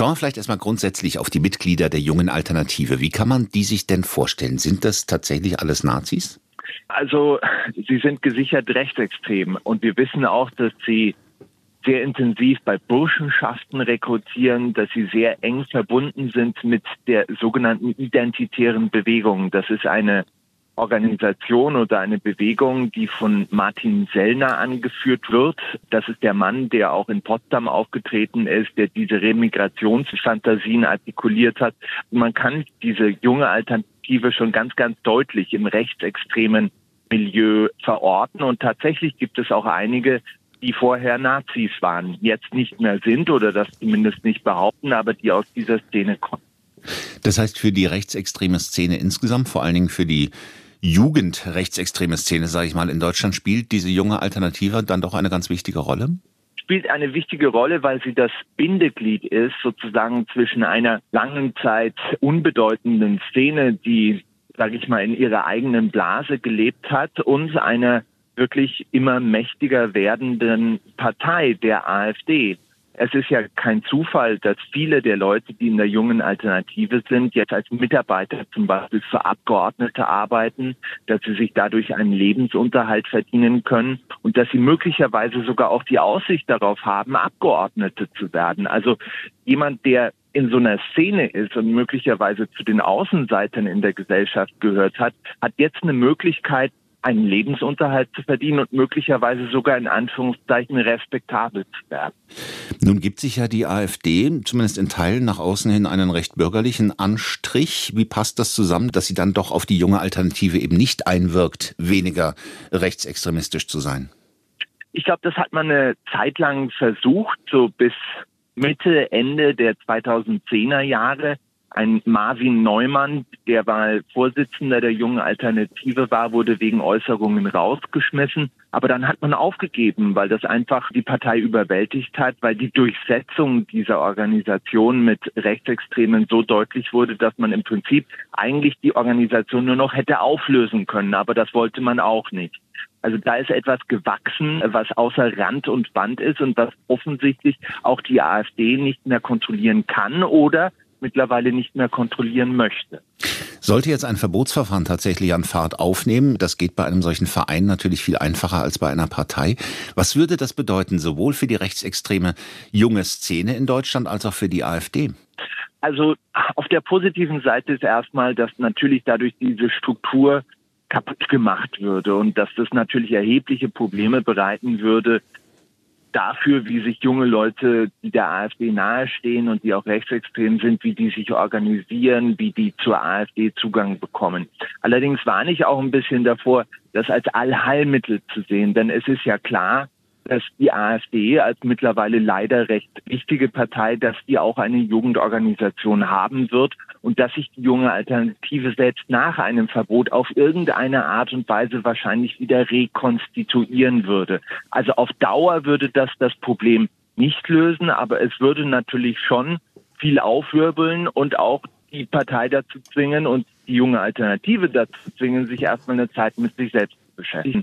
Schauen wir vielleicht erstmal grundsätzlich auf die Mitglieder der jungen Alternative. Wie kann man die sich denn vorstellen? Sind das tatsächlich alles Nazis? Also, sie sind gesichert rechtsextrem und wir wissen auch, dass sie sehr intensiv bei Burschenschaften rekrutieren, dass sie sehr eng verbunden sind mit der sogenannten identitären Bewegung. Das ist eine Organisation oder eine Bewegung, die von Martin Sellner angeführt wird. Das ist der Mann, der auch in Potsdam aufgetreten ist, der diese Remigrationsfantasien artikuliert hat. Man kann diese junge Alternative schon ganz, ganz deutlich im rechtsextremen Milieu verorten. Und tatsächlich gibt es auch einige, die vorher Nazis waren, jetzt nicht mehr sind oder das zumindest nicht behaupten, aber die aus dieser Szene kommen. Das heißt für die rechtsextreme Szene insgesamt, vor allen Dingen für die Jugendrechtsextreme Szene, sage ich mal, in Deutschland spielt diese junge Alternative dann doch eine ganz wichtige Rolle? Spielt eine wichtige Rolle, weil sie das Bindeglied ist, sozusagen zwischen einer langen Zeit unbedeutenden Szene, die, sage ich mal, in ihrer eigenen Blase gelebt hat und einer wirklich immer mächtiger werdenden Partei, der AfD. Es ist ja kein Zufall, dass viele der Leute, die in der jungen Alternative sind, jetzt als Mitarbeiter zum Beispiel für Abgeordnete arbeiten, dass sie sich dadurch einen Lebensunterhalt verdienen können und dass sie möglicherweise sogar auch die Aussicht darauf haben, Abgeordnete zu werden. Also jemand, der in so einer Szene ist und möglicherweise zu den Außenseitern in der Gesellschaft gehört hat, hat jetzt eine Möglichkeit, einen Lebensunterhalt zu verdienen und möglicherweise sogar in Anführungszeichen respektabel zu werden. Nun gibt sich ja die AfD, zumindest in Teilen nach außen hin, einen recht bürgerlichen Anstrich. Wie passt das zusammen, dass sie dann doch auf die junge Alternative eben nicht einwirkt, weniger rechtsextremistisch zu sein? Ich glaube, das hat man eine Zeit lang versucht, so bis Mitte, Ende der 2010er Jahre ein Marvin Neumann, der mal Vorsitzender der jungen Alternative war, wurde wegen Äußerungen rausgeschmissen. Aber dann hat man aufgegeben, weil das einfach die Partei überwältigt hat, weil die Durchsetzung dieser Organisation mit Rechtsextremen so deutlich wurde, dass man im Prinzip eigentlich die Organisation nur noch hätte auflösen können. Aber das wollte man auch nicht. Also da ist etwas gewachsen, was außer Rand und Band ist und was offensichtlich auch die AfD nicht mehr kontrollieren kann oder mittlerweile nicht mehr kontrollieren möchte. Sollte jetzt ein Verbotsverfahren tatsächlich an Fahrt aufnehmen, das geht bei einem solchen Verein natürlich viel einfacher als bei einer Partei. Was würde das bedeuten, sowohl für die rechtsextreme junge Szene in Deutschland als auch für die AfD? Also auf der positiven Seite ist erstmal, dass natürlich dadurch diese Struktur kaputt gemacht würde und dass das natürlich erhebliche Probleme bereiten würde dafür, wie sich junge Leute, die der AfD nahestehen und die auch rechtsextrem sind, wie die sich organisieren, wie die zur AfD Zugang bekommen. Allerdings warne ich auch ein bisschen davor, das als Allheilmittel zu sehen, denn es ist ja klar, dass die AfD als mittlerweile leider recht wichtige Partei, dass die auch eine Jugendorganisation haben wird und dass sich die junge Alternative selbst nach einem Verbot auf irgendeine Art und Weise wahrscheinlich wieder rekonstituieren würde. Also auf Dauer würde das das Problem nicht lösen, aber es würde natürlich schon viel aufwirbeln und auch die Partei dazu zwingen und die junge Alternative dazu zwingen, sich erstmal eine Zeit mit sich selbst zu beschäftigen.